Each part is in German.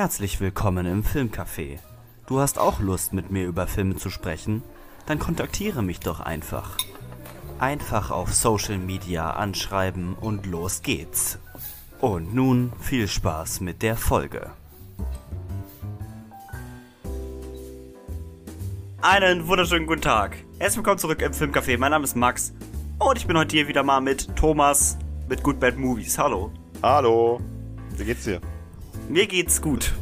Herzlich willkommen im Filmcafé. Du hast auch Lust, mit mir über Filme zu sprechen? Dann kontaktiere mich doch einfach. Einfach auf Social Media anschreiben und los geht's. Und nun viel Spaß mit der Folge. Einen wunderschönen guten Tag. Herzlich willkommen zurück im Filmcafé. Mein Name ist Max und ich bin heute hier wieder mal mit Thomas mit Good Bad Movies. Hallo. Hallo. Wie geht's dir? Mir geht's gut.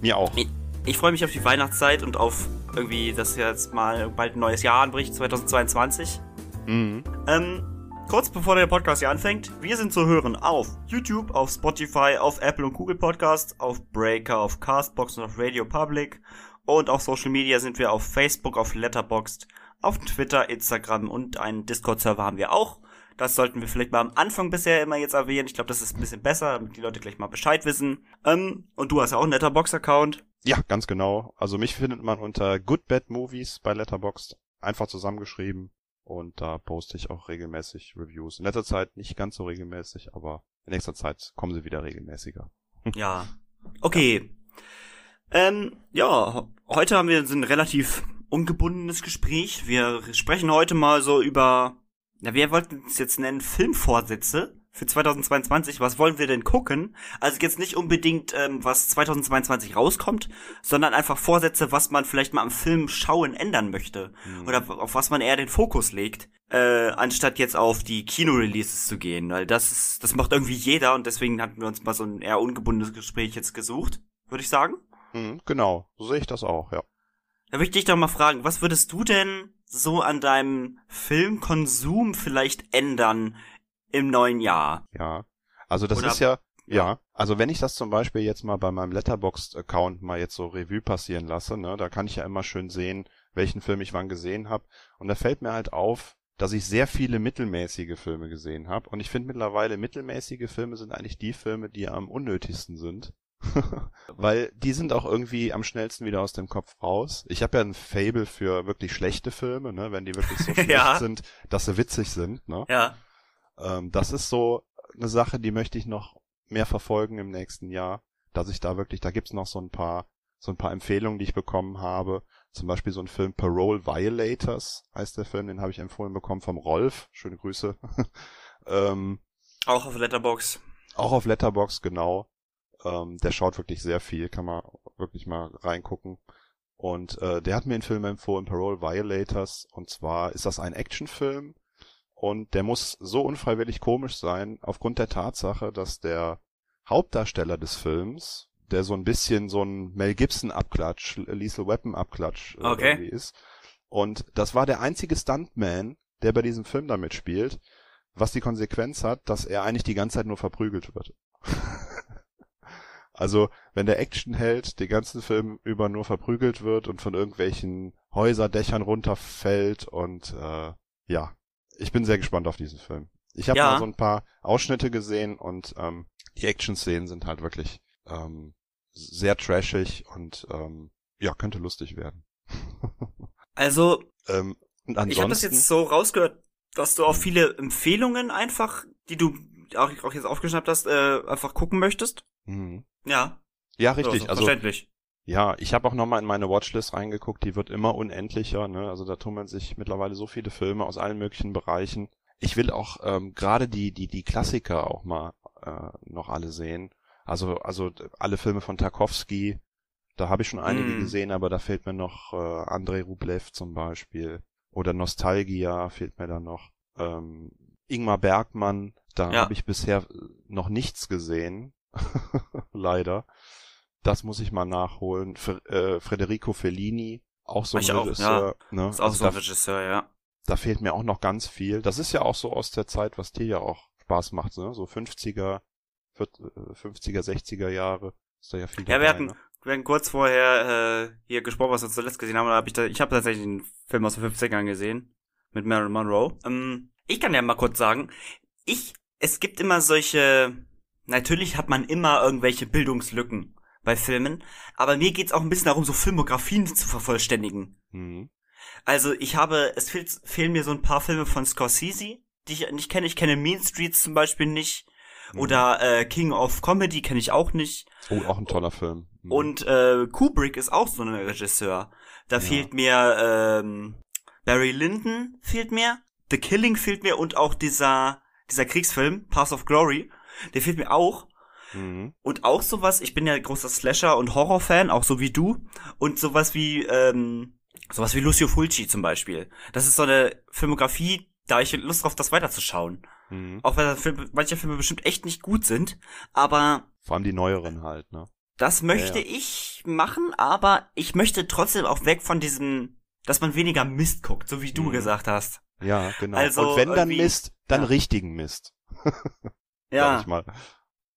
Mir auch. Ich, ich freue mich auf die Weihnachtszeit und auf irgendwie, dass jetzt mal bald ein neues Jahr anbricht, 2022. Mhm. Ähm, kurz bevor der Podcast hier anfängt, wir sind zu hören auf YouTube, auf Spotify, auf Apple und Google Podcast, auf Breaker, auf Castbox und auf Radio Public. Und auf Social Media sind wir auf Facebook, auf Letterboxd, auf Twitter, Instagram und einen Discord-Server haben wir auch. Das sollten wir vielleicht mal am Anfang bisher immer jetzt erwähnen. Ich glaube, das ist ein bisschen besser, damit die Leute gleich mal Bescheid wissen. Ähm, und du hast ja auch einen Letterbox-Account. Ja, ganz genau. Also mich findet man unter Good Bad Movies bei Letterboxd. Einfach zusammengeschrieben. Und da poste ich auch regelmäßig Reviews. In letzter Zeit nicht ganz so regelmäßig, aber in nächster Zeit kommen sie wieder regelmäßiger. Ja. Okay. Ähm, ja, heute haben wir ein relativ ungebundenes Gespräch. Wir sprechen heute mal so über, na, wir wollten es jetzt nennen, Filmvorsätze für 2022. Was wollen wir denn gucken? Also jetzt nicht unbedingt, ähm, was 2022 rauskommt, sondern einfach Vorsätze, was man vielleicht mal am Film schauen ändern möchte. Mhm. Oder auf was man eher den Fokus legt, äh, anstatt jetzt auf die Kino-Releases zu gehen. Weil das ist, das macht irgendwie jeder und deswegen hatten wir uns mal so ein eher ungebundenes Gespräch jetzt gesucht, würde ich sagen. Mhm, genau, so sehe ich das auch, ja. Da möchte ich dich doch mal fragen, was würdest du denn so an deinem Filmkonsum vielleicht ändern im neuen Jahr? Ja. Also das Oder- ist ja, ja, also wenn ich das zum Beispiel jetzt mal bei meinem Letterboxd-Account mal jetzt so Revue passieren lasse, ne, da kann ich ja immer schön sehen, welchen Film ich wann gesehen habe. Und da fällt mir halt auf, dass ich sehr viele mittelmäßige Filme gesehen habe. Und ich finde mittlerweile mittelmäßige Filme sind eigentlich die Filme, die am unnötigsten sind. Weil die sind auch irgendwie am schnellsten wieder aus dem Kopf raus. Ich habe ja ein Fable für wirklich schlechte Filme, ne, wenn die wirklich so schlecht Ja. sind, dass sie witzig sind, ne? Ja. Ähm, das ist so eine Sache, die möchte ich noch mehr verfolgen im nächsten Jahr, dass ich da wirklich, da gibt's noch so ein paar, so ein paar Empfehlungen, die ich bekommen habe. Zum Beispiel so ein Film Parole Violators heißt der Film, den habe ich empfohlen bekommen vom Rolf. Schöne Grüße. ähm, Auch auf Letterbox. auch auf Letterbox genau. Ähm, der schaut wirklich sehr viel, kann man wirklich mal reingucken. Und äh, der hat mir einen Film empfohlen, Parole Violators. Und zwar ist das ein Actionfilm. Und der muss so unfreiwillig komisch sein, aufgrund der Tatsache, dass der Hauptdarsteller des Films, der so ein bisschen so ein Mel Gibson Abklatsch, Lethal Weapon Abklatsch äh, Okay. irgendwie ist. Und das war der einzige Stuntman, der bei diesem Film damit spielt, was die Konsequenz hat, dass er eigentlich die ganze Zeit nur verprügelt wird. also, wenn der Actionheld den ganzen Film über nur verprügelt wird und von irgendwelchen Häuserdächern runterfällt und äh, ja, ich bin sehr gespannt auf diesen Film. Ich habe Ja. mal so ein paar Ausschnitte gesehen und ähm, die Action-Szenen sind halt wirklich ähm, sehr trashig und ähm, ja, könnte lustig werden. Also, ähm, ich habe das jetzt so rausgehört, dass du auch viele Empfehlungen einfach, die du auch, auch jetzt aufgeschnappt hast, äh, einfach gucken möchtest. Mhm. Ja. Ja, richtig. Also, Also verständlich. ja, ich habe auch noch mal in meine Watchlist reingeguckt. Die wird immer unendlicher. Ne? Also da tummeln sich mittlerweile so viele Filme aus allen möglichen Bereichen. Ich will auch ähm, gerade die die die Klassiker auch mal äh, noch alle sehen. Also also alle Filme von Tarkovsky. Da habe ich schon einige Mm. gesehen, aber da fehlt mir noch äh, Andrei Rublev zum Beispiel oder Nostalgia fehlt mir da noch. Ähm, Ingmar Bergmann, da Ja. habe ich bisher noch nichts gesehen. Leider. Das muss ich mal nachholen. F äh, Federico Fellini, auch so ein Ich auch, Regisseur. Ne? Ist auch Also so ein da, Regisseur, ja. da fehlt mir auch noch ganz viel. Das ist ja auch so aus der Zeit, was dir ja auch Spaß macht, ne? So 50er, 50er, 60er Jahre. Ist da ja viel Ja, dabei, wir hatten, ne? wir hatten kurz vorher äh, hier gesprochen, was wir zuletzt gesehen haben. Da hab ich, da, ich habe tatsächlich einen Film aus den 50ern gesehen mit Marilyn Monroe. Ähm, ich kann ja mal kurz sagen, ich, es gibt immer solche, natürlich hat man immer irgendwelche Bildungslücken bei Filmen, aber mir geht's auch ein bisschen darum, so Filmografien zu vervollständigen. Mhm. Also ich habe, es fehlt, fehlen mir so ein paar Filme von Scorsese, die ich nicht kenne. Ich kenne Mean Streets zum Beispiel nicht. Mhm. Oder äh, King of Comedy kenne ich auch nicht. Oh, auch ein toller Film. Mhm. Und äh, Kubrick ist auch so ein Regisseur. Da Ja. fehlt mir ähm, Barry Lyndon fehlt mir, The Killing fehlt mir und auch dieser dieser Kriegsfilm Path of Glory, der fehlt mir auch. Mhm. Und auch sowas, ich bin ja großer Slasher- und Horrorfan, auch so wie du. Und sowas wie, ähm, sowas wie Lucio Fulci zum Beispiel. Das ist so eine Filmografie, da ich Lust drauf, das weiterzuschauen. Mhm. Auch wenn Film, manche Filme bestimmt echt nicht gut sind. Aber Vor allem die neueren halt, ne? das möchte Ja, ich machen, aber ich möchte trotzdem auch weg von diesem, dass man weniger Mist guckt, so wie du Mhm. gesagt hast. Ja, genau. Also Und wenn dann Mist, dann ja. richtigen Mist, Ja. sag ich mal.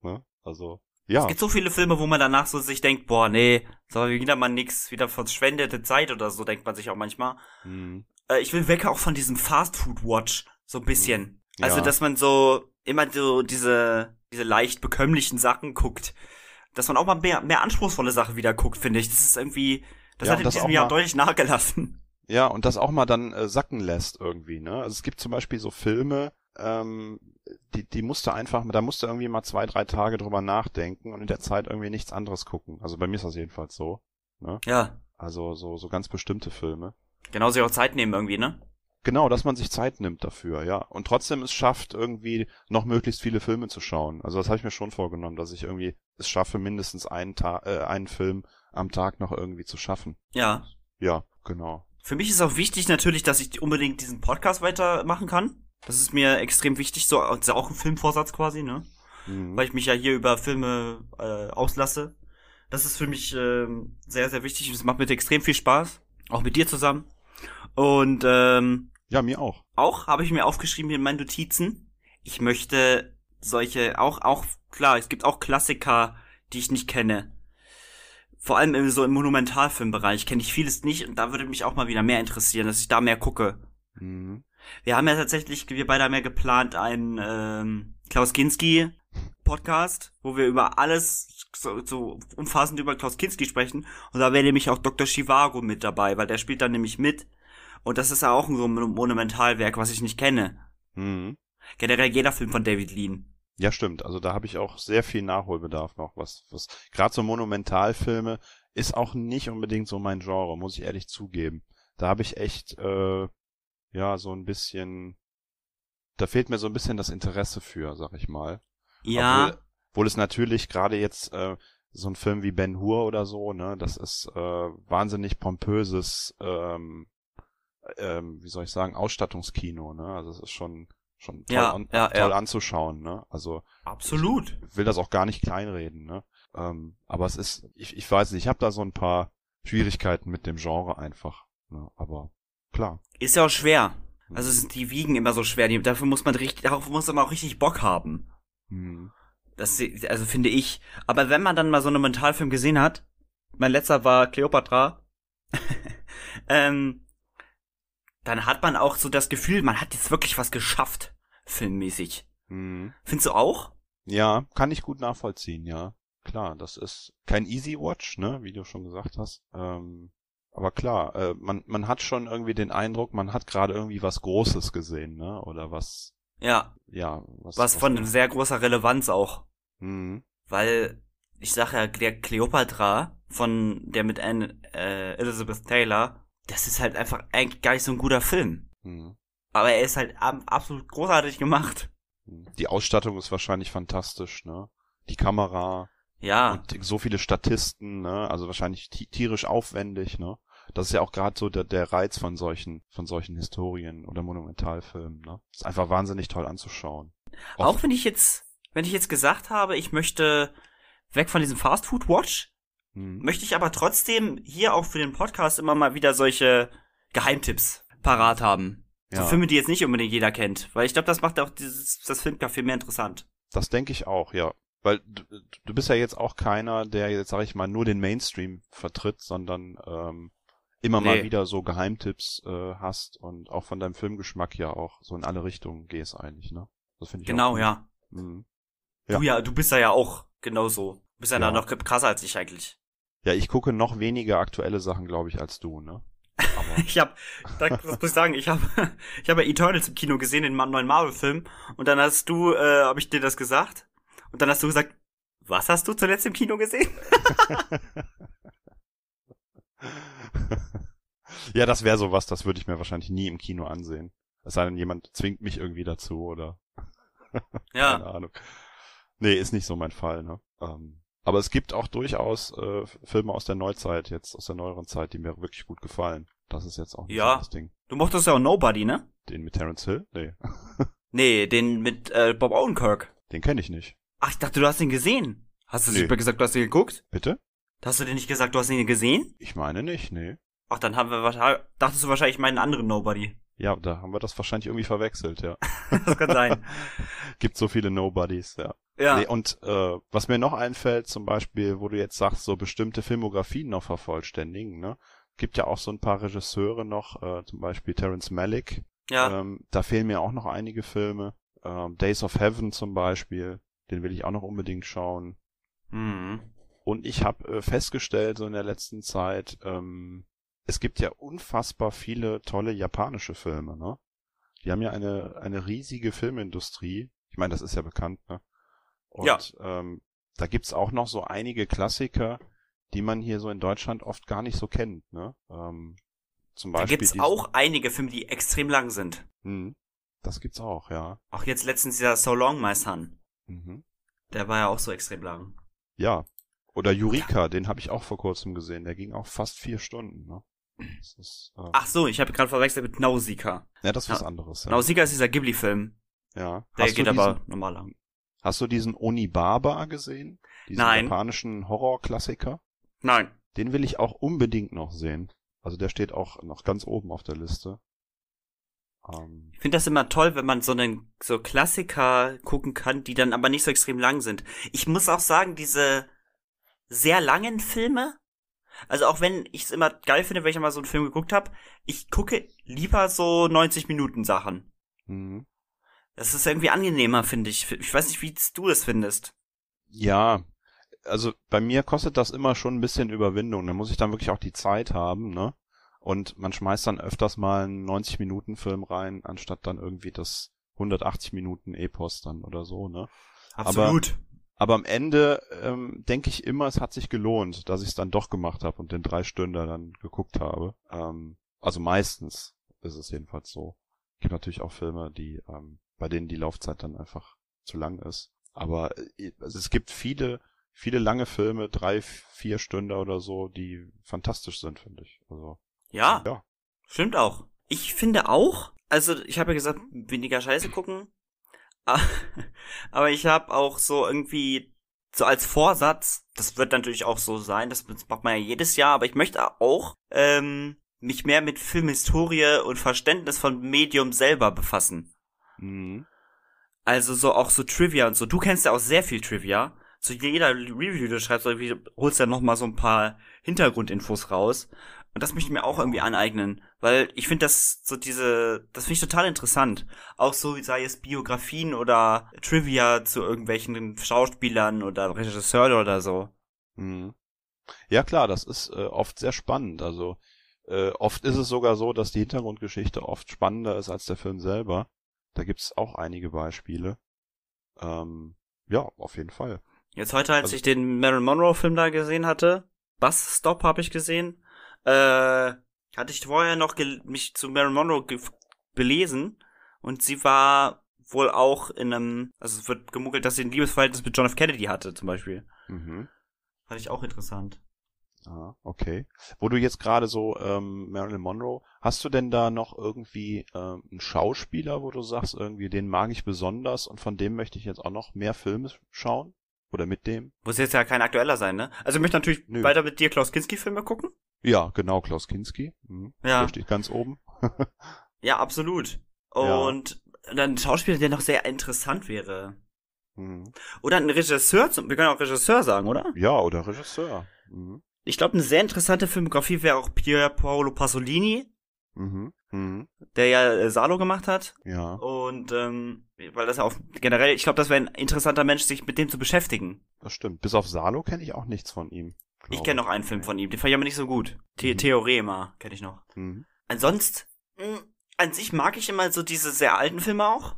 Ne? Also, ja. Es gibt so viele Filme, wo man danach so sich denkt, boah, nee, so wieder mal nix, wieder verschwendete Zeit oder so, denkt man sich auch manchmal. Mhm. Äh, ich will weg auch von diesem Fast Food Watch, so ein bisschen. Ja. Also, dass man so immer so diese, diese leicht bekömmlichen Sachen guckt. Dass man auch mal mehr, mehr anspruchsvolle Sachen wieder guckt, finde ich. Das ist irgendwie, das Ja, hat in das diesem auch Jahr mal- deutlich nachgelassen. Ja, und das auch mal dann äh, sacken lässt irgendwie, ne? Also es gibt zum Beispiel so Filme, ähm, die, die musste einfach, da musste irgendwie mal zwei, drei Tage drüber nachdenken und in der Zeit irgendwie nichts anderes gucken. Also bei mir ist das jedenfalls so. Ja. Also so, so ganz bestimmte Filme. Genau, sich auch Zeit nehmen irgendwie, ne? Genau, dass man sich Zeit nimmt dafür, ja. Und trotzdem es schafft, irgendwie noch möglichst viele Filme zu schauen. Also das habe ich mir schon vorgenommen, dass ich irgendwie es schaffe, mindestens einen, Ta äh, einen Film am Tag noch irgendwie zu schaffen. Ja. Ja, genau. Für mich ist auch wichtig natürlich, dass ich unbedingt diesen Podcast weitermachen kann. Das ist mir extrem wichtig, so, das ist ja auch ein Filmvorsatz quasi, ne? Mhm. weil ich mich ja hier über Filme äh, auslasse. Das ist für mich ähm, sehr, sehr wichtig es macht mir extrem viel Spaß. Auch mit dir zusammen. Und ähm, Ja, mir auch. auch habe ich mir aufgeschrieben hier in meinen Notizen. Ich möchte solche, auch, auch, klar, es gibt auch Klassiker, die ich nicht kenne. Vor allem im, so im Monumentalfilmbereich kenne ich vieles nicht und da würde mich auch mal wieder mehr interessieren, dass ich da mehr gucke. Mhm. Wir haben ja tatsächlich, wir beide haben ja geplant, einen ähm, Klaus Kinski Podcast, wo wir über alles so, so umfassend über Klaus Kinski sprechen. Und da wäre nämlich auch Dr. Chivago mit dabei, weil der spielt dann nämlich mit. Und das ist ja auch so ein Monumentalwerk, was ich nicht kenne. Mhm. Generell jeder Film von David Lean. Ja, stimmt. Also da habe ich auch sehr viel Nachholbedarf noch. Was, was gerade so Monumentalfilme ist auch nicht unbedingt so mein Genre, muss ich ehrlich zugeben. Da habe ich echt, äh, ja, so ein bisschen, da fehlt mir so ein bisschen das Interesse für, sag ich mal. Ja, Obwohl, obwohl es natürlich gerade jetzt äh, so ein Film wie Ben Hur oder so, ne, das ist äh, wahnsinnig pompöses, ähm, ähm, wie soll ich sagen, Ausstattungskino, ne? Also es ist schon schon toll, Ja, an, ja, toll ja. anzuschauen, ne? Also absolut. ich will das auch gar nicht kleinreden, ne? Ähm, aber es ist, ich, ich weiß nicht, ich habe da so ein paar Schwierigkeiten mit dem Genre einfach, ne? Aber klar. Ist ja auch schwer. Also es sind die Wiegen immer so schwer. Die, dafür muss man richtig, darauf muss man auch richtig Bock haben. Hm. Das, also finde ich. Aber wenn man dann mal so einen Mentalfilm gesehen hat, mein letzter war Cleopatra, ähm, dann hat man auch so das Gefühl, man hat jetzt wirklich was geschafft, filmmäßig. Hm. Findest du auch? Ja, kann ich gut nachvollziehen, ja. Klar, das ist kein Easy Watch, ne, wie du schon gesagt hast. Ähm, aber klar, äh, man, man hat schon irgendwie den Eindruck, man hat gerade irgendwie was Großes gesehen, ne? Oder was, Ja, ja, was. was von sehr großer Relevanz auch. Hm. Weil, ich sag ja, der Cleopatra von der mit Anne, äh, Elizabeth Taylor, das ist halt einfach eigentlich gar nicht so ein guter Film. Hm. Aber er ist halt ab, absolut großartig gemacht. Die Ausstattung ist wahrscheinlich fantastisch, ne? Die Kamera Ja. und so viele Statisten, ne? Also wahrscheinlich ti- tierisch aufwendig, ne? Das ist ja auch gerade so der, der Reiz von solchen, von solchen Historien oder Monumentalfilmen, ne? Ist einfach wahnsinnig toll anzuschauen. Auch wenn ich jetzt, wenn ich jetzt gesagt habe, ich möchte weg von diesem Fast Food Watch, Hm. möchte ich aber trotzdem hier auch für den Podcast immer mal wieder solche Geheimtipps parat haben. So Ja. Filme, die jetzt nicht unbedingt jeder kennt. Weil ich glaube, das macht auch dieses, das Filmcafé mehr interessant. Das denke ich auch, ja. Weil du, du bist ja jetzt auch keiner, der jetzt, sag ich mal, nur den Mainstream vertritt, sondern ähm, immer mal Nee. wieder so Geheimtipps äh, hast und auch von deinem Filmgeschmack ja auch so in alle Richtungen gehst eigentlich, ne? Das finde ich auch Genau, ja. Mhm. Du ja, du bist da ja auch genauso. Du bist ja, Ja. da noch krasser als ich eigentlich. Ja, ich gucke noch weniger aktuelle Sachen, glaube ich, als du, ne? Ich hab, da, das muss ich sagen, ich habe ich hab ja Eternals im Kino gesehen, den neuen Marvel-Film. Und dann hast du, äh, habe ich dir das gesagt. Und dann hast du gesagt, Was hast du zuletzt im Kino gesehen? ja, das wäre sowas, das würde ich mir wahrscheinlich nie im Kino ansehen. Es sei denn, jemand zwingt mich irgendwie dazu oder. ja. Keine Ahnung. Nee, ist nicht so mein Fall, ne? Ähm, aber es gibt auch durchaus äh, Filme aus der Neuzeit, jetzt aus der neueren Zeit, die mir wirklich gut gefallen. Das ist jetzt auch nicht ja. Ding. Du mochtest ja auch Nobody, ne? Den mit Terence Hill? Nee. nee, den mit äh, Bob Odenkirk. Den kenne ich nicht. Ach, ich dachte, du hast ihn gesehen. Hast du nee. super gesagt, du hast ihn geguckt? Bitte? Hast du dir nicht gesagt, du hast ihn gesehen? Ich meine nicht, nee. Ach, dann haben wir wahrscheinlich, dachtest du wahrscheinlich meinen anderen Nobody. Ja, da haben wir das wahrscheinlich irgendwie verwechselt, ja. das kann sein. Gibt so viele Nobodies, ja. Ja. Nee, und äh, was mir noch einfällt, zum Beispiel, wo du jetzt sagst, so bestimmte Filmografien noch vervollständigen, ne? Gibt ja auch so ein paar Regisseure noch, äh, zum Beispiel Terence Malick. Ja. Ähm, da fehlen mir auch noch einige Filme. Ähm, Days of Heaven zum Beispiel, den will ich auch noch unbedingt schauen. Mhm. Und ich habe äh, festgestellt, so in der letzten Zeit, ähm, es gibt ja unfassbar viele tolle japanische Filme, ne? Die haben ja eine, eine riesige Filmindustrie. Ich meine, das ist ja bekannt, ne? Und ja. ähm, da gibt's auch noch so einige Klassiker, die man hier so in Deutschland oft gar nicht so kennt, ne? Ähm, zum Beispiel. Da gibt's auch einige Filme, die extrem lang sind. Hm, das gibt's auch, ja. Auch jetzt letztens dieser So Long, My Son. Mhm. Der war ja auch so extrem lang. Ja. Oder Eureka, den habe ich auch vor kurzem gesehen. Der ging auch fast vier Stunden, ne? Ist, äh Ach so, ich habe gerade verwechselt mit Nausicaa. Ja, das ist was anderes. Ja. Nausicaa ist dieser Ghibli-Film. Ja. Der Hast geht aber normal lang. Hast du diesen Onibaba gesehen? Diesen Nein. japanischen Horrorklassiker? Nein. Den will ich auch unbedingt noch sehen. Also der steht auch noch ganz oben auf der Liste. Ähm, Ich finde das immer toll, wenn man so einen so Klassiker gucken kann, die dann aber nicht so extrem lang sind. Ich muss auch sagen, diese sehr langen Filme, also auch wenn ich es immer geil finde, wenn ich mal so einen Film geguckt habe, ich gucke lieber so 90 Minuten Sachen. mhm. Das ist irgendwie angenehmer, finde ich. Ich weiß nicht, wie du das findest. Ja, also bei mir kostet das immer schon ein bisschen Überwindung. Da muss ich dann wirklich auch die Zeit haben, ne? Und man schmeißt dann öfters mal einen 90-Minuten-Film rein, anstatt dann irgendwie das 180 Minuten Epos dann oder so, ne? Absolut. Aber am Ende ähm, denke ich immer, es hat sich gelohnt, dass ich es dann doch gemacht habe und den drei Stunden dann geguckt habe. Ähm, also meistens ist es jedenfalls so. Gibt natürlich auch Filme, die ähm, bei denen die Laufzeit dann einfach zu lang ist. Aber äh, also es gibt viele, viele lange Filme, drei, vier Stunden oder so, die fantastisch sind, finde ich. Also ja, ja. stimmt auch. Ich finde auch, also ich habe ja gesagt, weniger Scheiße gucken. Aber ich habe auch so irgendwie so als Vorsatz, das wird natürlich auch so sein, das macht man ja jedes Jahr, aber ich möchte auch ähm, mich mehr mit Filmhistorie und Verständnis von Medium selber befassen. Mhm. Also so auch so Trivia und so. Du kennst ja auch sehr viel Trivia. Zu jeder Review, die du schreibst, irgendwie holst ja noch mal so ein paar Hintergrundinfos raus. Und das möchte ich mir auch irgendwie aneignen, weil ich finde das so diese, das finde ich total interessant. Auch so, sei es Biografien oder Trivia zu irgendwelchen Schauspielern oder Regisseuren oder so. Mhm. Ja klar, das ist äh, oft sehr spannend. Also äh, oft ist es sogar so, dass die Hintergrundgeschichte oft spannender ist als der Film selber. Da gibt's auch einige Beispiele. Ähm, ja, auf jeden Fall. Jetzt heute, als Also- ich den Marilyn Monroe Film da gesehen hatte, Bus Stop habe ich gesehen, äh, hatte ich vorher noch mich zu Marilyn Monroe belesen und sie war wohl auch in einem, also es wird gemunkelt, dass sie ein Liebesverhältnis mit John F. Kennedy hatte, zum Beispiel. Mhm. Fand ich auch interessant. Ah, okay. Wo du jetzt gerade so ähm, Marilyn Monroe, hast du denn da noch irgendwie ähm, einen Schauspieler, wo du sagst, irgendwie den mag ich besonders und von dem möchte ich jetzt auch noch mehr Filme schauen? Oder mit dem? Muss jetzt ja kein aktueller sein, ne? Also ich möchte natürlich Nö. weiter mit dir Klaus Kinski Filme gucken. Ja, genau, Klaus Kinski. Mhm. Ja. Der steht ganz oben. Ja, absolut. Ja. Und dann ein Schauspieler, der noch sehr interessant wäre. Mhm. Oder ein Regisseur, zum- wir können auch Regisseur sagen, oder? Ja, oder Regisseur. Mhm. Ich glaube, eine sehr interessante Filmografie wäre auch Pier Paolo Pasolini, Mhm. Mhm. der ja äh, Salo gemacht hat. Ja, Und ähm, weil das ja auch generell, ich glaube, das wäre ein interessanter Mensch, sich mit dem zu beschäftigen. das stimmt. Bis auf Salo kenne ich auch nichts von ihm. Ich kenne noch einen Film von ihm, den fand ich aber nicht so gut. The Mhm. Theorema kenne ich noch. Mhm. Ansonsten, mh, an sich mag ich immer so diese sehr alten Filme auch.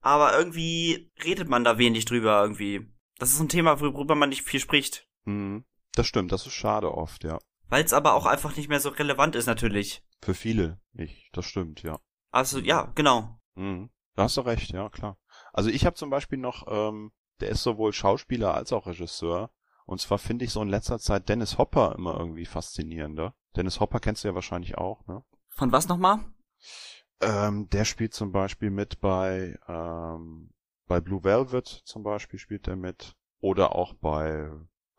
Aber irgendwie redet man da wenig drüber irgendwie. Das ist ein Thema, worüber man nicht viel spricht. Mhm. Das stimmt, das ist schade oft, ja. Weil es aber auch einfach nicht mehr so relevant ist, natürlich. Für viele nicht, das stimmt, ja. Also, ja, genau. Mhm. Da hast du recht, ja, klar. Also ich habe zum Beispiel noch, ähm, der ist sowohl Schauspieler als auch Regisseur. Und zwar finde ich so in letzter Zeit Dennis Hopper immer irgendwie faszinierender. Dennis Hopper kennst du ja wahrscheinlich auch, ne? Von was nochmal? Ähm, der spielt zum Beispiel mit bei, ähm, bei Blue Velvet zum Beispiel spielt er mit. Oder auch bei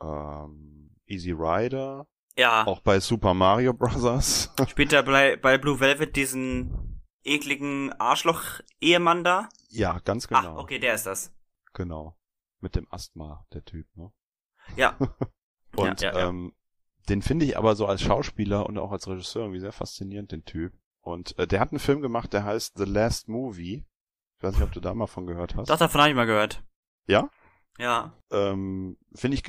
ähm, Easy Rider. Ja. Auch bei Super Mario Bros. Spielt er bei, bei Blue Velvet diesen ekligen Arschloch-Ehemann da? ja, ganz genau. Ach, okay, der ist das. Genau. Mit dem Asthma, der Typ, ne? Ja. Und Ja, ja, ja. Ähm, den finde ich aber so als Schauspieler und auch als Regisseur irgendwie sehr faszinierend, den Typ. Und äh, der hat einen Film gemacht, der heißt The Last Movie. Ich weiß nicht, ob du da mal von gehört hast. Doch, davon habe ich mal gehört. Ja? Ja. Ähm, finde ich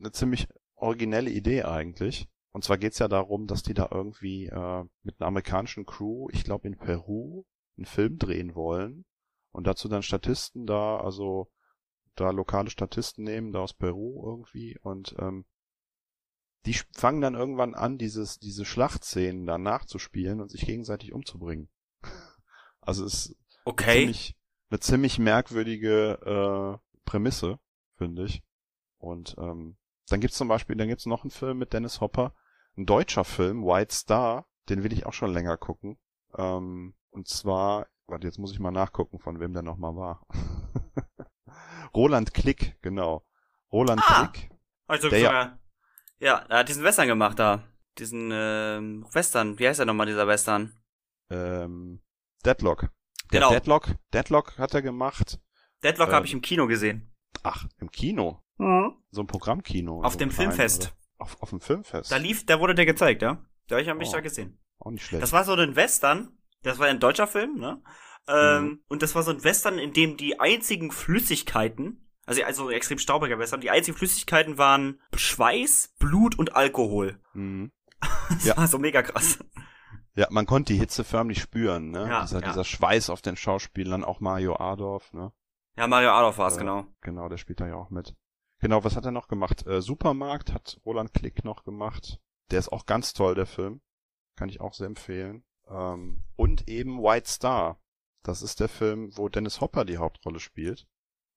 eine ziemlich originelle Idee eigentlich. Und zwar geht's ja darum, dass die da irgendwie äh, mit einer amerikanischen Crew, ich glaube in Peru, einen Film drehen wollen. Und dazu dann Statisten da, also da lokale Statisten nehmen, da aus Peru irgendwie. Und ähm, die fangen dann irgendwann an, dieses, diese Schlachtszenen da nachzuspielen und sich gegenseitig umzubringen. Also es ist Okay. ziemlich, eine ziemlich merkwürdige äh, Prämisse, finde ich. Und ähm, dann gibt's zum Beispiel, dann gibt's noch einen Film mit Dennis Hopper, ein deutscher Film, White Star, den will ich auch schon länger gucken. Ähm, und zwar, warte, jetzt muss ich mal nachgucken, von wem der nochmal war. Roland Klick, genau. Roland Ah. Klick. Also, Der ja. ja, er hat diesen Western gemacht da. Diesen ähm, Western. Wie heißt der nochmal, dieser Western? Ähm, Deadlock. Der Genau. Deadlock, Deadlock hat er gemacht. Deadlock Ähm. habe ich im Kino gesehen. Ach, im Kino. So ein Programmkino. Auf so dem ein kleines, Filmfest. oder? Auf, auf dem Filmfest. Da lief, da wurde der gezeigt, ja? Da habe ich mich Oh. da gesehen. Auch nicht schlecht. Das war so ein Western. Das war ein deutscher Film, ne? Ähm, Mhm. Und das war so ein Western, in dem die einzigen Flüssigkeiten, also, also ein extrem staubiger Western, die einzigen Flüssigkeiten waren Schweiß, Blut und Alkohol. Mhm. Das Ja. war so mega krass. Ja, man konnte die Hitze förmlich spüren, ne? Ja, dieser, ja. dieser Schweiß auf den Schauspielern, auch Mario Adorf, ne? Ja, Mario Adolf war es, Ja. genau. Genau, der spielt da ja auch mit. Genau, was hat er noch gemacht? Äh, Supermarkt hat Roland Klick noch gemacht. Der ist auch ganz toll, der Film. Kann ich auch sehr empfehlen. Ähm, und eben White Star. Das ist der Film, wo Dennis Hopper die Hauptrolle spielt.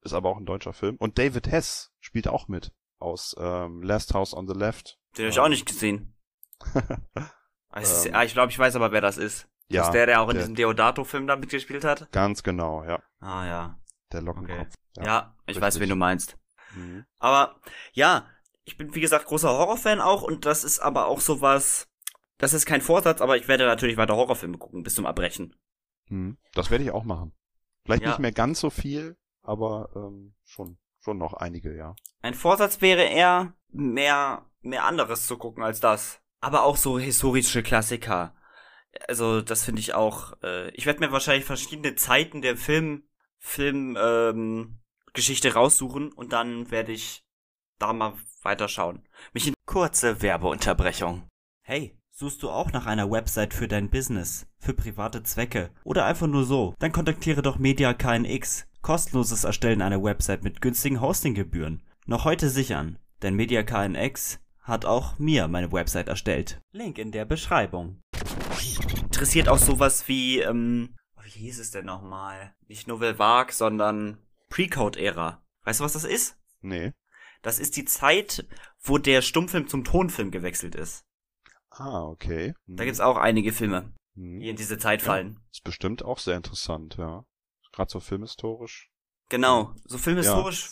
Ist aber auch ein deutscher Film. Und David Hess spielt auch mit. Aus ähm, Last House on the Left. Den habe ich Ja. auch nicht gesehen. Ist- Ähm. ah, ich glaube, ich weiß aber, wer das ist. Ja, das ist der, der auch in der- diesem Deodato-Film da mitgespielt hat? ganz genau, ja. Ah, ja. Der Lockenkopf. Ja, ich weiß, richtig. wen du meinst. Mhm. Aber ja, ich bin wie gesagt großer Horrorfan auch und das ist aber auch sowas. Das ist kein Vorsatz, aber ich werde natürlich weiter Horrorfilme gucken bis zum Erbrechen. Mhm. Das werde ich auch machen. Vielleicht Ja. nicht mehr ganz so viel, aber ähm, schon, schon noch einige, ja. Ein Vorsatz wäre eher mehr mehr anderes zu gucken als das. Aber auch so historische Klassiker. Also das finde ich auch. Äh, ich werde mir wahrscheinlich verschiedene Zeiten der Film Film ähm, Geschichte raussuchen und dann werde ich da mal weiterschauen. Mich in kurze Werbeunterbrechung. Hey, suchst du auch nach einer Website für dein Business, für private Zwecke oder einfach nur so? Dann kontaktiere doch Media KNX. Kostenloses Erstellen einer Website mit günstigen Hostinggebühren. Noch heute sichern, denn Media KNX hat auch mir meine Website erstellt. Link in der Beschreibung. Interessiert auch sowas wie, ähm, wie hieß es denn nochmal? Nicht Nouvelle Vague, sondern Pre-Code-Ära. Weißt du, was das ist? Nee. Das ist die Zeit, wo der Stummfilm zum Tonfilm gewechselt ist. Ah, okay. Mhm. Da gibt's auch einige Filme, Mhm. die in diese Zeit fallen. Ist bestimmt auch sehr interessant, ja. Gerade so filmhistorisch. Genau, so filmhistorisch.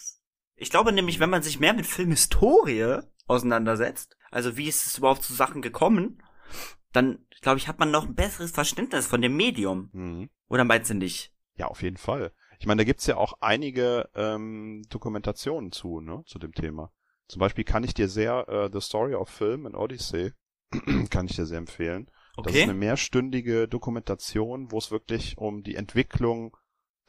Ich glaube nämlich, wenn man sich mehr mit Filmhistorie auseinandersetzt, also wie ist es überhaupt zu Sachen gekommen, dann, glaube ich, hat man noch ein besseres Verständnis von dem Medium. Mhm. Oder meinst du nicht? Ja, auf jeden Fall. Ich meine, da gibt's ja auch einige ähm, Dokumentationen zu, ne, zu dem Thema. Zum Beispiel kann ich dir sehr äh, The Story of Film in Odyssey kann ich dir sehr empfehlen. Das ist eine mehrstündige Dokumentation, wo es wirklich um die Entwicklung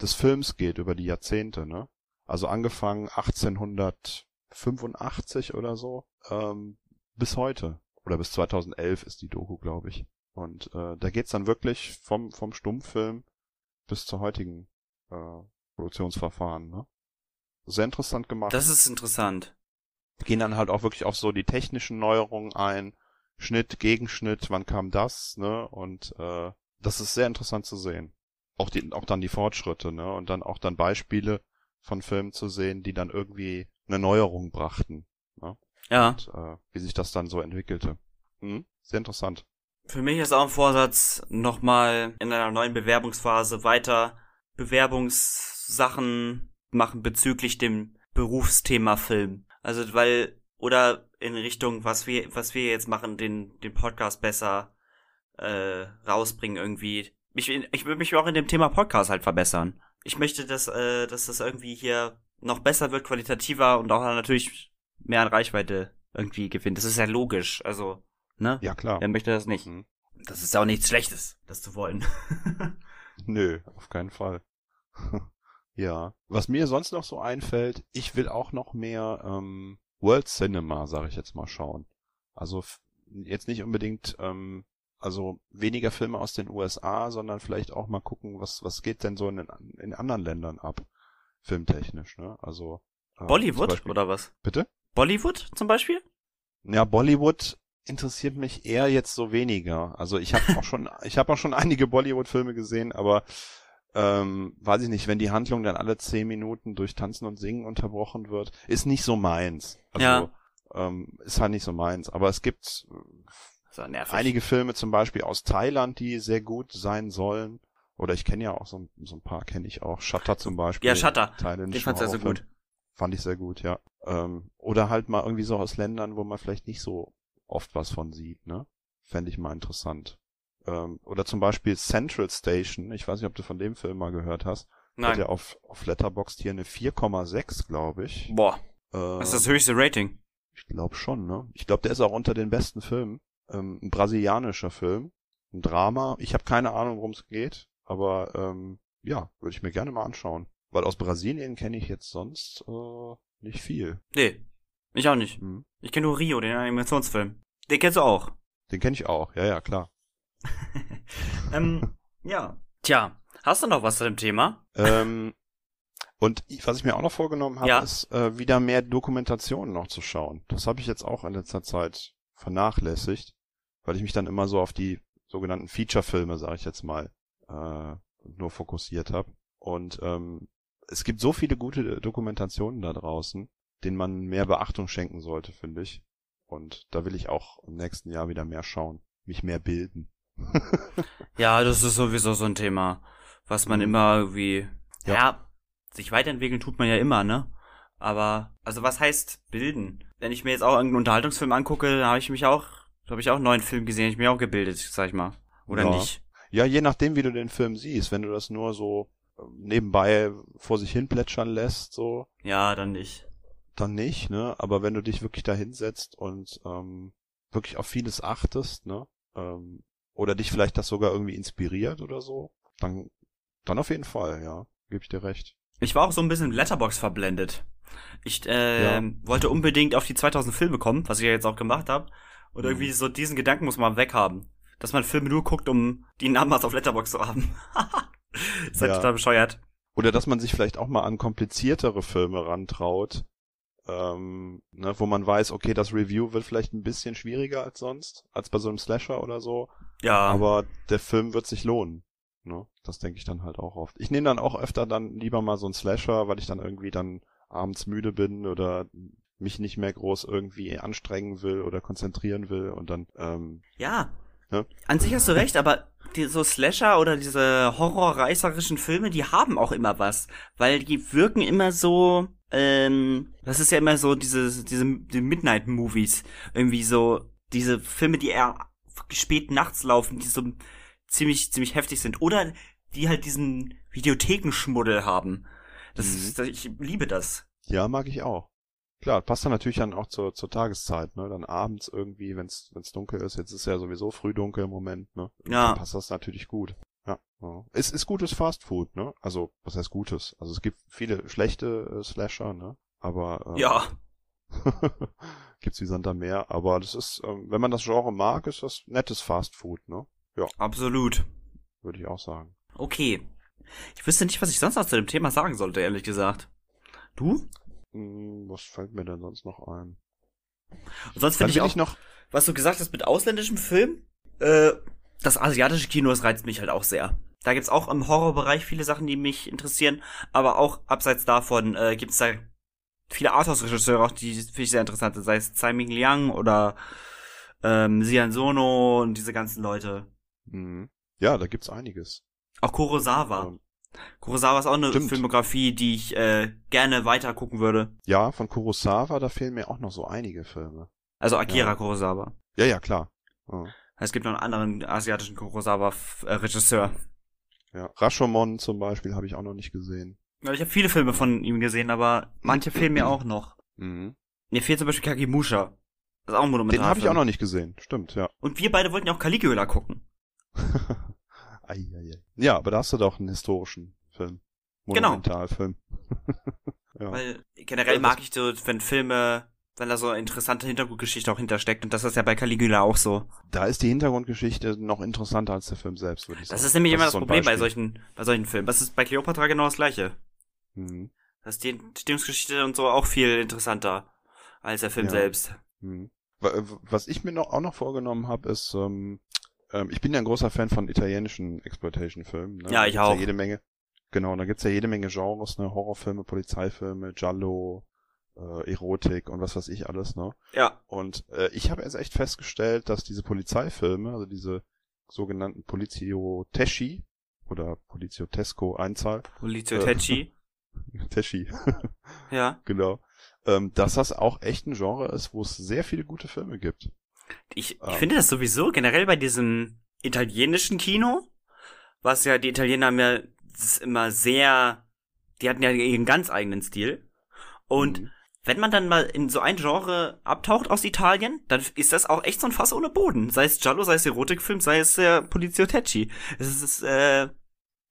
des Films geht über die Jahrzehnte, ne? Also angefangen 1885 oder so ähm, bis heute oder bis 2011 ist die Doku, glaube ich. Und äh, da geht's dann wirklich vom vom Stummfilm bis zur heutigen äh, Produktionsverfahren, ne? Sehr interessant gemacht. Das ist interessant. Gehen dann halt auch wirklich auf so die technischen Neuerungen ein. Schnitt, Gegenschnitt, wann kam das, ne? Und äh, das ist sehr interessant zu sehen. Auch die, auch dann die Fortschritte, ne? Und dann auch dann Beispiele von Filmen zu sehen, die dann irgendwie eine Neuerung brachten. Ne? Ja. Und äh, wie sich das dann so entwickelte. Hm? Sehr interessant. Für mich ist auch ein Vorsatz, nochmal in einer neuen Bewerbungsphase weiter Bewerbungssachen machen bezüglich dem Berufsthema Film. Also weil, oder in Richtung, was wir, was wir jetzt machen, den, den Podcast besser äh, rausbringen irgendwie. Ich, ich will mich auch in dem Thema Podcast halt verbessern. Ich möchte, dass, äh, dass das irgendwie hier noch besser wird, qualitativer und auch natürlich mehr an Reichweite irgendwie gewinnt. Das ist ja logisch. Also, ne? Ja, klar. Wer möchte das nicht? Mhm. Das ist ja auch nichts Schlechtes, das zu wollen. Nö, auf keinen Fall. ja. Was mir sonst noch so einfällt, ich will auch noch mehr ähm, World Cinema, sage ich jetzt mal, schauen. Also jetzt nicht unbedingt, ähm, also weniger Filme aus den USA, sondern vielleicht auch mal gucken, was was geht denn so in, in anderen Ländern ab, filmtechnisch, ne? Also äh, Bollywood Beispiel- oder was? Bitte? Bollywood zum Beispiel? Ja, Bollywood interessiert mich eher jetzt so weniger. Also ich habe auch schon, ich habe auch schon einige Bollywood-Filme gesehen, aber ähm, weiß ich nicht, wenn die Handlung dann alle zehn Minuten durch Tanzen und Singen unterbrochen wird, ist nicht so meins. Also Ja. ähm, ist halt nicht so meins. Aber es gibt So einige Filme zum Beispiel aus Thailand, die sehr gut sein sollen. Oder ich kenne ja auch so, so ein paar, kenne ich auch. Shutter zum Beispiel. Ja, Shutter. Den fand's ja so Horrorfilm. gut. Fand ich sehr gut, ja. Ähm, oder halt mal irgendwie so aus Ländern, wo man vielleicht nicht so oft was von sieht, ne? Fände ich mal interessant. Ähm, oder zum Beispiel Central Station. Ich weiß nicht, ob du von dem Film mal gehört hast. Hat Nein. ja auf, auf Letterboxd hier eine 4,6, glaube ich. Boah, Äh, das ist das höchste Rating. ich glaube schon, ne? Ich glaube, der ist auch unter den besten Filmen. Ähm, ein brasilianischer Film. Ein Drama. Ich habe keine Ahnung, worum es geht. Aber ähm, ja, würde ich mir gerne mal anschauen. Weil aus Brasilien kenne ich jetzt sonst äh, nicht viel. Nee, ich auch nicht. Hm. Ich kenne nur Rio, den Animationsfilm. Den kennst du auch. Den kenne ich auch, ja, ja, klar. ähm, ja. Tja, hast du noch was zu dem Thema? ähm, und was ich mir auch noch vorgenommen habe, Ja. ist äh, wieder mehr Dokumentationen noch zu schauen. Das habe ich jetzt auch in letzter Zeit vernachlässigt, weil ich mich dann immer so auf die sogenannten Feature-Filme, sage ich jetzt mal, äh, nur fokussiert habe. Und ähm, es gibt so viele gute Dokumentationen da draußen, denen man mehr Beachtung schenken sollte, finde ich. Und da will ich auch im nächsten Jahr wieder mehr schauen, mich mehr bilden. Ja, das ist sowieso so ein Thema, was man immer irgendwie, ja. Ja. sich weiterentwickeln tut man ja immer, ne? Aber, also was heißt bilden? Wenn ich mir jetzt auch irgendeinen Unterhaltungsfilm angucke, da habe ich mich auch, habe ich auch einen neuen Film gesehen, ich mich auch gebildet, sag ich mal. Oder Ja. nicht? Ja, je nachdem, wie du den Film siehst. Wenn du das nur so äh, nebenbei vor sich hin plätschern lässt, so, Ja, dann nicht. dann nicht, ne? Aber wenn du dich wirklich da hinsetzt und ähm, wirklich auf vieles achtest, ne? Ähm, oder dich vielleicht das sogar irgendwie inspiriert oder so, dann, dann auf jeden Fall, ja. Gebe ich dir recht. Ich war auch so ein bisschen Letterbox verblendet. Ich äh, Ja. wollte unbedingt auf die 2000 Filme kommen, was ich ja jetzt auch gemacht habe. Und Mhm. irgendwie so diesen Gedanken muss man weghaben. Dass man Filme nur guckt, um die Numbers auf Letterbox zu haben. ist halt Ja. total bescheuert. Oder dass man sich vielleicht auch mal an kompliziertere Filme rantraut, ähm, ne, wo man weiß, okay, das Review wird vielleicht ein bisschen schwieriger als sonst, als bei so einem Slasher oder so. Ja. aber der Film wird sich lohnen. Ne? Das denke ich dann halt auch oft. Ich nehme dann auch öfter dann lieber mal so einen Slasher, weil ich dann irgendwie dann abends müde bin oder mich nicht mehr groß irgendwie anstrengen will oder konzentrieren will und dann ähm, Ja. Ne? An sich hast du recht, aber die, so Slasher oder diese horrorreißerischen Filme, die haben auch immer was. Weil die wirken immer so, ähm, das ist ja immer so diese, diese die Midnight-Movies. Irgendwie so, diese Filme, die eher spät nachts laufen, die so ziemlich, ziemlich heftig sind. Oder die halt diesen Videothekenschmuddel haben. Das Mhm. ist, ich liebe das. ja, mag ich auch. Klar, passt dann natürlich dann auch zur, zur Tageszeit, ne? Dann abends irgendwie, wenn's wenn's dunkel ist, jetzt ist ja sowieso früh dunkel im Moment, ne? Ja. Dann passt das natürlich gut. Ja, ja. Es ist gutes Fast Food, ne? Also, was heißt gutes? Also es gibt viele schlechte äh, Slasher, ne? Aber ähm, Ja. gibt's wie Sand am Meer. Aber das ist, ähm, wenn man das Genre mag, ist das nettes Fast Food, ne? Absolut. Würde ich auch sagen. Okay. Ich wüsste nicht, was ich sonst noch zu dem Thema sagen sollte, ehrlich gesagt. Du? Hm, was fällt mir denn sonst noch ein? Und sonst finde ich auch, noch, was du gesagt hast mit ausländischem Film, äh, das asiatische Kino, das reizt mich halt auch sehr. Da gibt's auch im Horrorbereich viele Sachen, die mich interessieren, aber auch abseits davon äh, gibt's da viele Arthouse-Regisseure auch, die finde ich sehr interessant sind, sei es Tsai Ming Liang oder ähm, Sian Sono und diese ganzen Leute. Mhm. Ja, da gibt's einiges. Auch Kurosawa. Ähm, Kurosawa ist auch eine stimmt. Filmografie, die ich äh, gerne weiter gucken würde. Ja, von Kurosawa, da fehlen mir auch noch so einige Filme. Also Akira ja. Kurosawa. Ja, ja, klar. Ja. Es gibt noch einen anderen asiatischen Kurosawa-Regisseur. Ja, Rashomon zum Beispiel habe ich auch noch nicht gesehen. Ich habe viele Filme von ihm gesehen, aber manche fehlen mir auch noch. Mhm. Mir fehlt zum Beispiel Kagimusha. Das ist auch ein Monumentalfilm. Den habe ich auch noch nicht gesehen, stimmt, ja. Und wir beide wollten ja auch Caligula gucken. ei, ei, ei. Ja, aber da hast du doch einen historischen Film. Genau. Monumentalfilm. ja. Weil generell mag ich so, wenn Filme weil da so eine interessante Hintergrundgeschichte auch hintersteckt. Und das ist ja bei Caligula auch so. Da ist die Hintergrundgeschichte noch interessanter als der Film selbst, würde ich sagen. Das ist nämlich das immer das so Problem bei solchen, bei solchen Filmen. Das ist bei Cleopatra genau das gleiche. Mhm. Da ist die Entstehungsgeschichte und so auch viel interessanter als der Film ja. selbst. Mhm. Was ich mir noch, auch noch vorgenommen habe, ist, ähm, ähm, ich bin ja ein großer Fan von italienischen Exploitation-Filmen. Ne? Ja, ich auch. Ja jede Menge. Genau, da gibt's ja jede Menge Genres, ne? Horrorfilme, Polizeifilme, Giallo, äh, Erotik und was weiß ich alles, ne? Ja. Und äh, ich habe jetzt echt festgestellt, dass diese Polizeifilme, also diese sogenannten Polizio Teschi oder Polizio Tesco Einzahl. Polizio äh, Teschi. Ja. Genau. Ähm, dass das auch echt ein Genre ist, wo es sehr viele gute Filme gibt. Ich, ich ähm. finde das sowieso generell bei diesem italienischen Kino, was ja die Italiener haben ja immer sehr, die hatten ja ihren ganz eigenen Stil. Und mhm wenn man dann mal in so ein Genre abtaucht aus Italien, dann ist das auch echt so ein Fass ohne Boden. Sei es Giallo, sei es Erotikfilm, sei es äh, Polizio Tecci. Es ist, äh,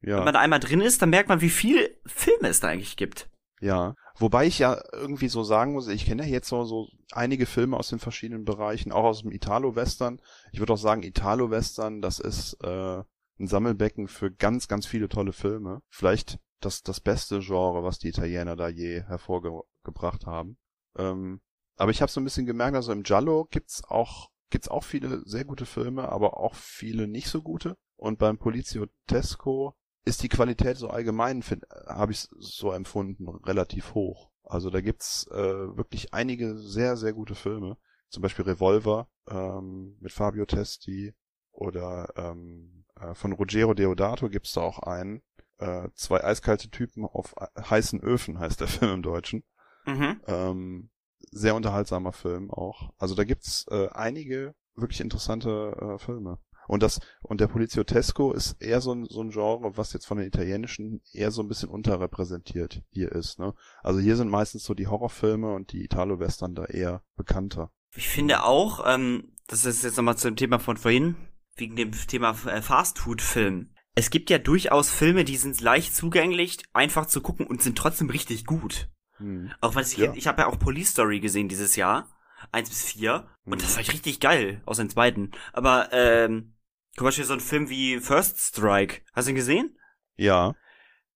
ja. wenn man da einmal drin ist, dann merkt man, wie viel Filme es da eigentlich gibt. Ja. Wobei ich ja irgendwie so sagen muss, ich kenne ja jetzt so, so einige Filme aus den verschiedenen Bereichen, auch aus dem Italo-Western. Ich würde auch sagen, Italo-Western, das ist äh, ein Sammelbecken für ganz, ganz viele tolle Filme. Vielleicht das, das beste Genre, was die Italiener da je hervorgebracht haben. Ähm, aber ich habe so ein bisschen gemerkt, also im Giallo gibt's auch gibt's auch viele sehr gute Filme, aber auch viele nicht so gute. Und beim Polizio Tesco ist die Qualität so allgemein, habe ich so empfunden, relativ hoch. Also da gibt's äh, wirklich einige sehr, sehr gute Filme. Zum Beispiel Revolver ähm, mit Fabio Testi oder ähm, äh, von Ruggero Deodato gibt's da auch einen, äh, zwei eiskalte Typen auf heißen Öfen heißt der Film im Deutschen. Mhm. Ähm, sehr unterhaltsamer Film auch. Also da gibt's äh, einige wirklich interessante äh, Filme. Und das und der Poliziotesco ist eher so ein, so ein Genre, was jetzt von den italienischen eher so ein bisschen unterrepräsentiert hier ist. Ne? Also hier sind meistens so die Horrorfilme und die Italo-Western da eher bekannter. Ich finde auch, ähm, das ist jetzt nochmal zu dem Thema von vorhin, wegen dem Thema äh, Fastfood-Film es gibt ja durchaus Filme, die sind leicht zugänglich, einfach zu gucken und sind trotzdem richtig gut. Hm. Auch was ich, ja. ich habe ja auch Police Story gesehen dieses Jahr. Eins bis vier. Und hm. das war richtig geil, aus den zweiten. Aber, ähm, zum Beispiel so ein Film wie First Strike. Hast du ihn gesehen? Ja.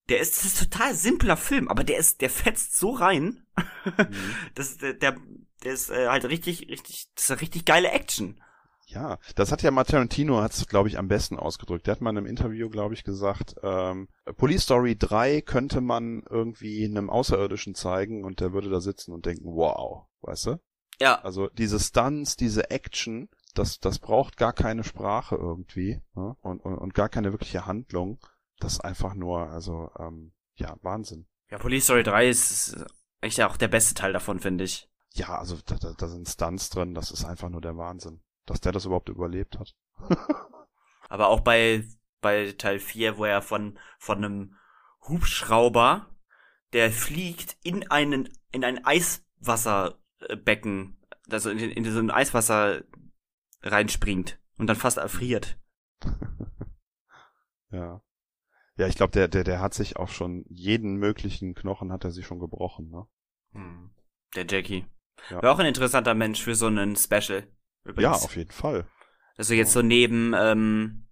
Der ist, das ist total simpler Film, aber der ist, der fetzt so rein. Mhm. das, der, der, der ist äh, halt richtig, richtig, das ist eine richtig geile Action. Ja, das hat ja Tarantino hat es, glaube ich, am besten ausgedrückt. Der hat mal in einem Interview, glaube ich, gesagt, ähm, Police Story 3 könnte man irgendwie einem Außerirdischen zeigen und der würde da sitzen und denken, wow, weißt du? Ja. Also diese Stunts, diese Action, das, das braucht gar keine Sprache irgendwie ne? und, und, und gar keine wirkliche Handlung. Das ist einfach nur, also, ähm, ja, Wahnsinn. Ja, Police Story 3 ist echt auch der beste Teil davon, finde ich. Ja, also da, da, da sind Stunts drin, das ist einfach nur der Wahnsinn dass der das überhaupt überlebt hat. Aber auch bei, bei Teil 4, wo er von, von einem Hubschrauber, der fliegt in einen, in ein Eiswasserbecken, also in, in so ein Eiswasser reinspringt und dann fast erfriert. ja. Ja, ich glaube, der, der, der hat sich auch schon jeden möglichen Knochen hat er sich schon gebrochen, ne? Hm. Der Jackie. Ja. War auch ein interessanter Mensch für so einen Special. Übrigens. Ja, auf jeden Fall. Also jetzt so neben ähm,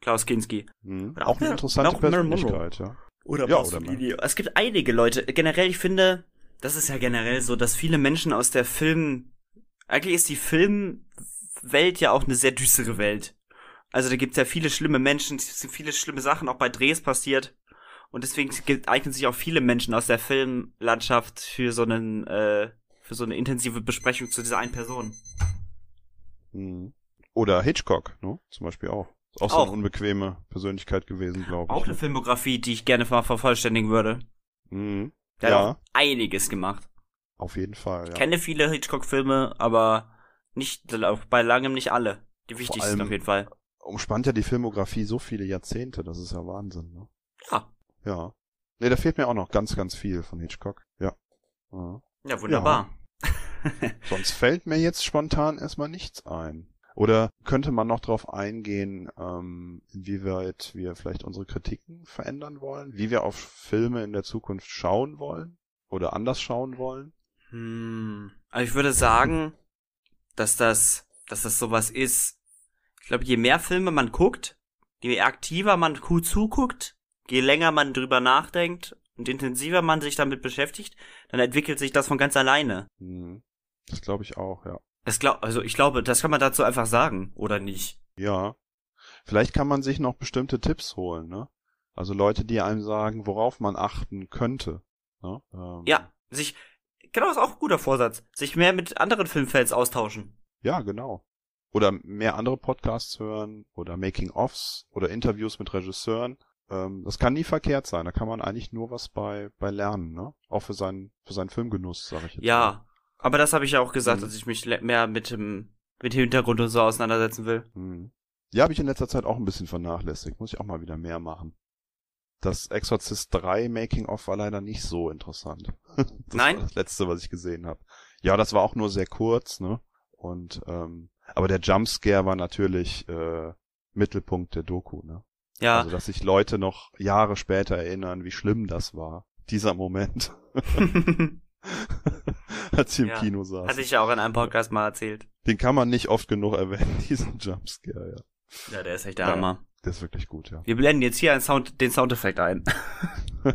Klaus Kinski. Mhm. Auch, auch eine interessante auch Persönlichkeit, ja. Oder ja, oder Es gibt einige Leute. Generell, ich finde, das ist ja generell so, dass viele Menschen aus der Film, eigentlich ist die Filmwelt ja auch eine sehr düstere Welt. Also da gibt's ja viele schlimme Menschen, es sind viele schlimme Sachen auch bei Drehs passiert. Und deswegen eignen sich auch viele Menschen aus der Filmlandschaft für so einen, äh, für so eine intensive Besprechung zu dieser einen Person. Mhm. Oder Hitchcock, ne? Zum Beispiel auch. Ist auch, auch. so eine unbequeme Persönlichkeit gewesen, glaube ich. Auch eine Filmografie, die ich gerne mal vervollständigen würde. Mhm. Der ja. hat auch einiges gemacht. Auf jeden Fall, ja. Ich kenne viele Hitchcock-Filme, aber nicht, bei langem nicht alle. Die wichtigsten auf jeden Fall. Umspannt ja die Filmografie so viele Jahrzehnte, das ist ja Wahnsinn, ne? Ja. Ja. Ne, da fehlt mir auch noch ganz, ganz viel von Hitchcock. Ja. Ja, ja wunderbar. Ja. Sonst fällt mir jetzt spontan erstmal nichts ein. Oder könnte man noch darauf eingehen, ähm, inwieweit wir vielleicht unsere Kritiken verändern wollen, wie wir auf Filme in der Zukunft schauen wollen oder anders schauen wollen? Hm, also ich würde sagen, dass das, dass das sowas ist. Ich glaube, je mehr Filme man guckt, je aktiver man gut zuguckt, je länger man drüber nachdenkt und intensiver man sich damit beschäftigt, dann entwickelt sich das von ganz alleine. Hm, das glaube ich auch, ja. Das glaub, also ich glaube, das kann man dazu einfach sagen, oder nicht? Ja. Vielleicht kann man sich noch bestimmte Tipps holen, ne? Also Leute, die einem sagen, worauf man achten könnte. Ne? Ähm, ja, sich, genau, ist auch ein guter Vorsatz. Sich mehr mit anderen Filmfans austauschen. Ja, genau. Oder mehr andere Podcasts hören oder Making-ofs oder Interviews mit Regisseuren. Ähm, das kann nie verkehrt sein. Da kann man eigentlich nur was bei, bei lernen, ne? Auch für seinen, für seinen Filmgenuss, sage ich jetzt. Ja, mal. Aber das habe ich ja auch gesagt, mhm. dass ich mich mehr mit dem, mit dem Hintergrund und so auseinandersetzen will. Mhm. Ja, habe ich in letzter Zeit auch ein bisschen vernachlässigt. Muss ich auch mal wieder mehr machen. Das Exorcist 3 Making-of war leider nicht so interessant. das Nein? War das letzte, was ich gesehen habe. Ja, das war auch nur sehr kurz, ne? Und ähm, aber der Jumpscare war natürlich äh, Mittelpunkt der Doku, ne? Ja. Also dass sich Leute noch Jahre später erinnern, wie schlimm das war. Dieser Moment. als sie im ja. Kino saß. Hatte ich ja auch in einem Podcast mal erzählt. Den kann man nicht oft genug erwähnen, diesen Jumpscare, ja. Ja, der ist echt der Hammer. Der ist wirklich gut, ja. Wir blenden jetzt hier Sound, den Soundeffekt ein.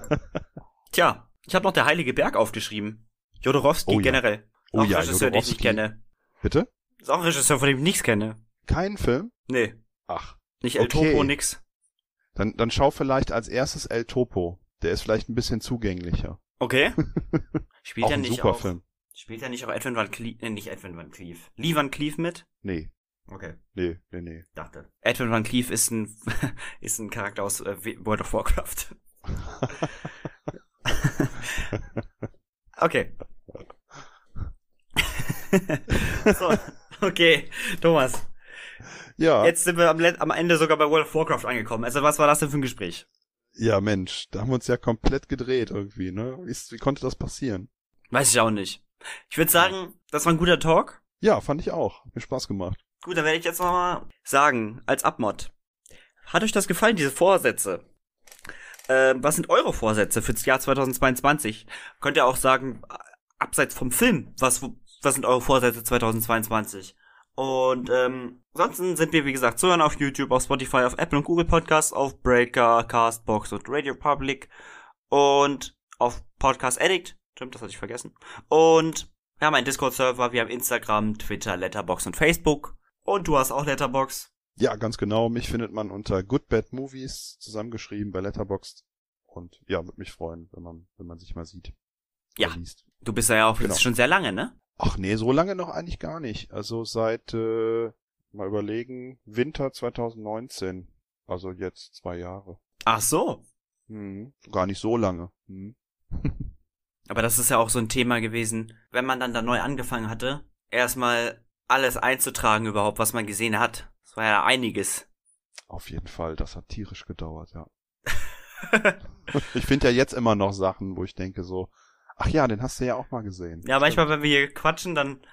Tja, ich habe noch der Heilige Berg aufgeschrieben. Jodorowski oh, ja. generell. Oh auch ja, Regisseur, den ich nicht kenne. Bitte? Ist auch ein Regisseur, von dem ich nichts kenne. Kein Film? Nee. Ach. Nicht El okay. Topo, nix. Dann, dann schau vielleicht als erstes El Topo. Der ist vielleicht ein bisschen zugänglicher. Okay. Spielt auch ein nicht super auch, Film. Spielt ja nicht auch Edwin Van Cleef, äh, nicht Edwin Van Cleef. Lee Van Cleef mit? Nee. Okay. Nee, nee, nee. Dachte. Edwin Van Cleef ist ein, ist ein Charakter aus äh, World of Warcraft. okay. so, okay, Thomas. Ja. Jetzt sind wir am, am Ende sogar bei World of Warcraft angekommen. Also was war das denn für ein Gespräch? Ja, Mensch, da haben wir uns ja komplett gedreht irgendwie, ne? Wie, wie konnte das passieren? Weiß ich auch nicht. Ich würde sagen, das war ein guter Talk. Ja, fand ich auch. Hat mir Spaß gemacht. Gut, dann werde ich jetzt nochmal sagen, als Abmod. Hat euch das gefallen, diese Vorsätze? Äh, was sind eure Vorsätze fürs Jahr 2022? Könnt ihr auch sagen, abseits vom Film, was, was sind eure Vorsätze 2022? Und ähm, ansonsten sind wir, wie gesagt, zu hören auf YouTube, auf Spotify, auf Apple und Google Podcasts, auf Breaker, Castbox und Radio Public und auf Podcast Addict. Stimmt, das hatte ich vergessen. Und wir haben einen Discord-Server, wir haben Instagram, Twitter, Letterbox und Facebook. Und du hast auch Letterbox. Ja, ganz genau. Mich findet man unter Good Bad Movies zusammengeschrieben bei Letterboxd. Und ja, würde mich freuen, wenn man, wenn man sich mal sieht. Ja. Liest. Du bist ja auch genau. schon sehr lange, ne? Ach nee, so lange noch eigentlich gar nicht. Also seit, äh, mal überlegen, Winter 2019. Also jetzt zwei Jahre. Ach so. Hm, gar nicht so lange. Hm. Aber das ist ja auch so ein Thema gewesen, wenn man dann da neu angefangen hatte, erstmal alles einzutragen überhaupt, was man gesehen hat. Das war ja einiges. Auf jeden Fall, das hat tierisch gedauert, ja. ich finde ja jetzt immer noch Sachen, wo ich denke so, ach ja, den hast du ja auch mal gesehen. Ja, manchmal, wenn wir hier quatschen, dann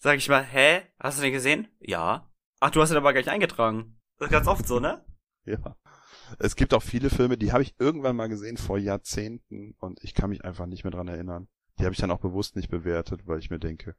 sage ich mal, hä, hast du den gesehen? Ja. Ach, du hast ihn aber gleich eingetragen. Das ist ganz oft so, ne? ja. Es gibt auch viele Filme, die habe ich irgendwann mal gesehen vor Jahrzehnten und ich kann mich einfach nicht mehr dran erinnern. Die habe ich dann auch bewusst nicht bewertet, weil ich mir denke,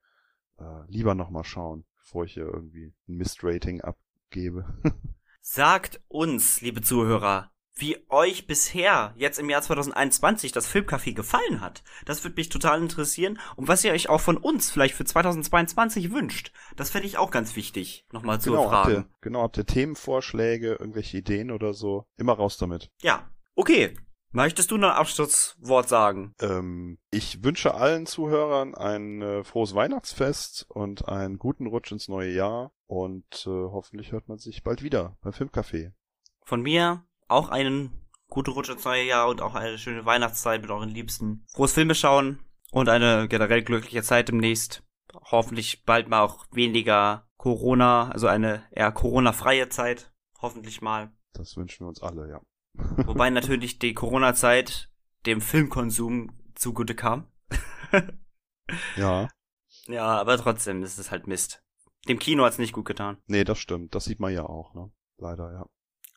äh, lieber nochmal schauen, bevor ich hier irgendwie ein Mistrating abgebe. Sagt uns, liebe Zuhörer, wie euch bisher jetzt im Jahr 2021 das Filmcafé gefallen hat. Das würde mich total interessieren und was ihr euch auch von uns vielleicht für 2022 wünscht. Das fände ich auch ganz wichtig, nochmal zu genau, fragen. Habt ihr, genau, habt ihr Themenvorschläge, irgendwelche Ideen oder so? Immer raus damit. Ja, okay. Möchtest du noch ein Abschlusswort sagen? Ähm, ich wünsche allen Zuhörern ein äh, frohes Weihnachtsfest und einen guten Rutsch ins neue Jahr und äh, hoffentlich hört man sich bald wieder beim Filmcafé. Von mir auch einen guten Rutsch ins neue Jahr und auch eine schöne Weihnachtszeit mit euren Liebsten. Frohes Filme schauen und eine generell glückliche Zeit demnächst. Hoffentlich bald mal auch weniger Corona, also eine eher Corona-freie Zeit. Hoffentlich mal. Das wünschen wir uns alle, ja. Wobei natürlich die Corona-Zeit dem Filmkonsum zugute kam. ja. Ja, aber trotzdem ist es halt Mist. Dem Kino hat's nicht gut getan. Nee, das stimmt. Das sieht man ja auch, ne? Leider, ja.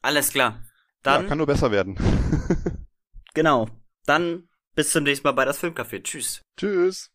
Alles klar. Dann. Ja, kann nur besser werden. genau. Dann bis zum nächsten Mal bei das Filmcafé. Tschüss. Tschüss.